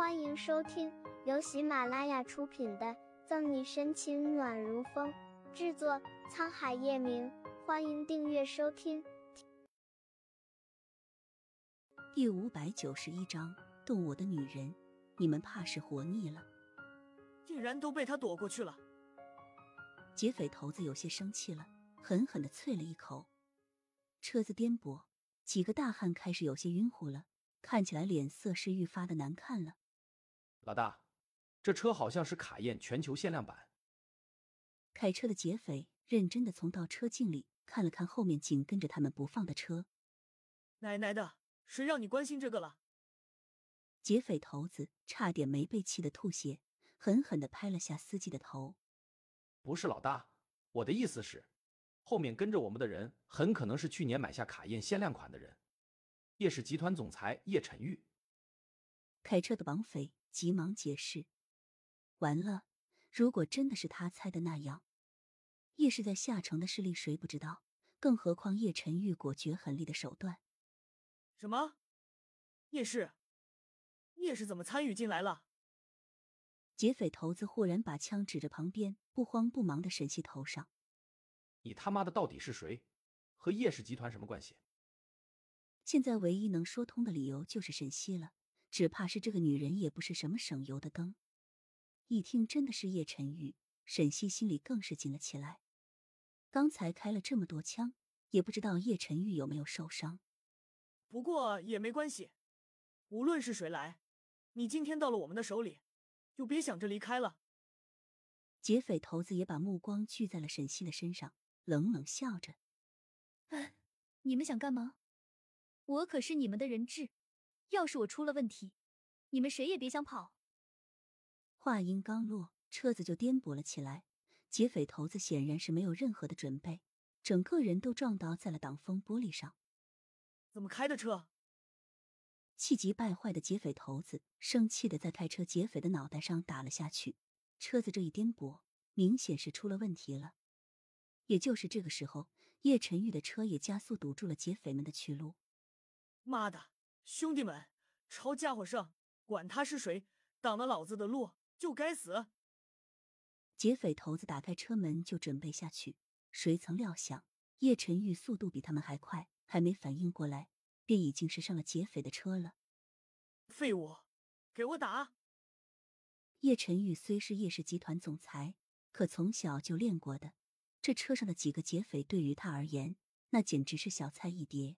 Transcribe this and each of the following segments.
欢迎收听由喜马拉雅出品的《赠你深情暖如风》，制作沧海夜明。欢迎订阅收听。第五百九十一章：动我的女人，你们怕是活腻了。竟然都被他躲过去了。劫匪头子有些生气了，狠狠的啐了一口。车子颠簸，几个大汉开始有些晕乎了，看起来脸色是愈发的难看了。老大，这车好像是卡宴全球限量版。开车的劫匪认真的从倒车镜里看了看后面紧跟着他们不放的车。奶奶的，谁让你关心这个了？劫匪头子差点没被气得吐血，狠狠的拍了下司机的头。不是老大，我的意思是，后面跟着我们的人很可能是去年买下卡宴限量款的人，叶氏集团总裁叶晨玉。开车的绑匪。急忙解释：“完了，如果真的是他猜的那样，叶氏在下城的势力谁不知道？更何况叶晨玉果决狠厉的手段。”什么？叶氏？叶氏怎么参与进来了？劫匪头子忽然把枪指着旁边不慌不忙的沈西头上：“你他妈的到底是谁？和叶氏集团什么关系？”现在唯一能说通的理由就是沈西了。只怕是这个女人也不是什么省油的灯。一听真的是叶晨玉，沈西心里更是紧了起来。刚才开了这么多枪，也不知道叶晨玉有没有受伤。不过也没关系，无论是谁来，你今天到了我们的手里，就别想着离开了。劫匪头子也把目光聚在了沈西的身上，冷冷笑着：“哎，你们想干嘛？我可是你们的人质。”要是我出了问题，你们谁也别想跑。话音刚落，车子就颠簸了起来。劫匪头子显然是没有任何的准备，整个人都撞倒在了挡风玻璃上。怎么开的车？气急败坏的劫匪头子生气的在开车劫匪的脑袋上打了下去。车子这一颠簸，明显是出了问题了。也就是这个时候，叶晨玉的车也加速堵住了劫匪们的去路。妈的！兄弟们，抄家伙上，管他是谁，挡了老子的路就该死！劫匪头子打开车门就准备下去，谁曾料想叶晨玉速度比他们还快，还没反应过来，便已经是上了劫匪的车了。废物，给我打！叶晨玉虽是叶氏集团总裁，可从小就练过的，这车上的几个劫匪对于他而言，那简直是小菜一碟。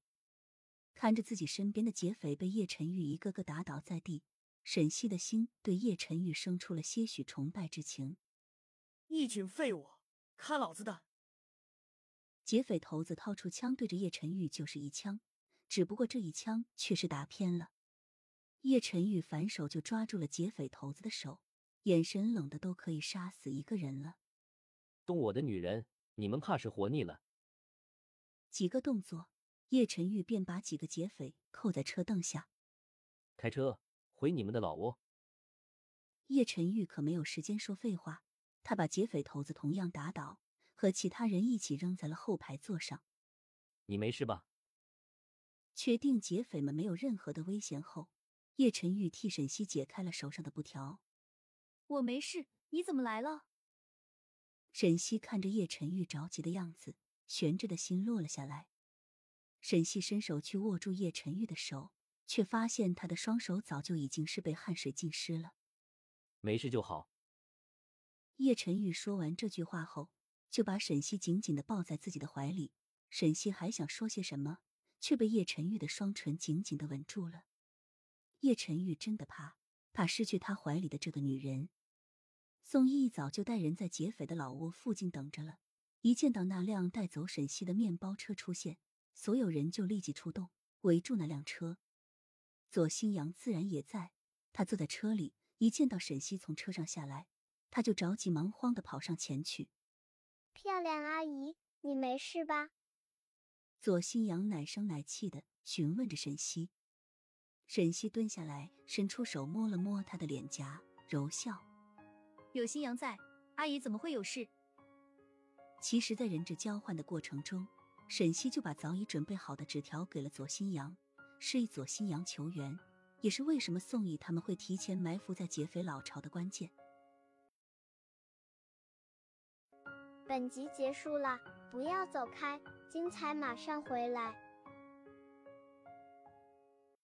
看着自己身边的劫匪被叶晨玉一个个打倒在地，沈西的心对叶晨玉生出了些许崇拜之情。一群废物，看老子的！劫匪头子掏出枪对着叶晨玉就是一枪，只不过这一枪却是打偏了。叶晨玉反手就抓住了劫匪头子的手，眼神冷的都可以杀死一个人了。动我的女人，你们怕是活腻了。几个动作。叶晨玉便把几个劫匪扣在车凳下，开车回你们的老窝。叶晨玉可没有时间说废话，他把劫匪头子同样打倒，和其他人一起扔在了后排座上。你没事吧？确定劫匪们没有任何的危险后，叶晨玉替沈西解开了手上的布条。我没事，你怎么来了？沈西看着叶晨玉着急的样子，悬着的心落了下来。沈西伸手去握住叶晨玉的手，却发现他的双手早就已经是被汗水浸湿了。没事就好。叶晨玉说完这句话后，就把沈西紧紧的抱在自己的怀里。沈西还想说些什么，却被叶晨玉的双唇紧紧的吻住了。叶晨玉真的怕，怕失去他怀里的这个女人。宋一早就带人在劫匪的老窝附近等着了，一见到那辆带走沈西的面包车出现。所有人就立即出动，围住那辆车。左新阳自然也在。他坐在车里，一见到沈西从车上下来，他就着急忙慌的跑上前去。漂亮阿姨，你没事吧？左新阳奶声奶气的询问着沈西。沈西蹲下来，伸出手摸了摸他的脸颊，柔笑：“有新阳在，阿姨怎么会有事？”其实，在人质交换的过程中。沈西就把早已准备好的纸条给了左新阳，示意左新阳求援，也是为什么宋义他们会提前埋伏在劫匪老巢的关键。本集结束了，不要走开，精彩马上回来。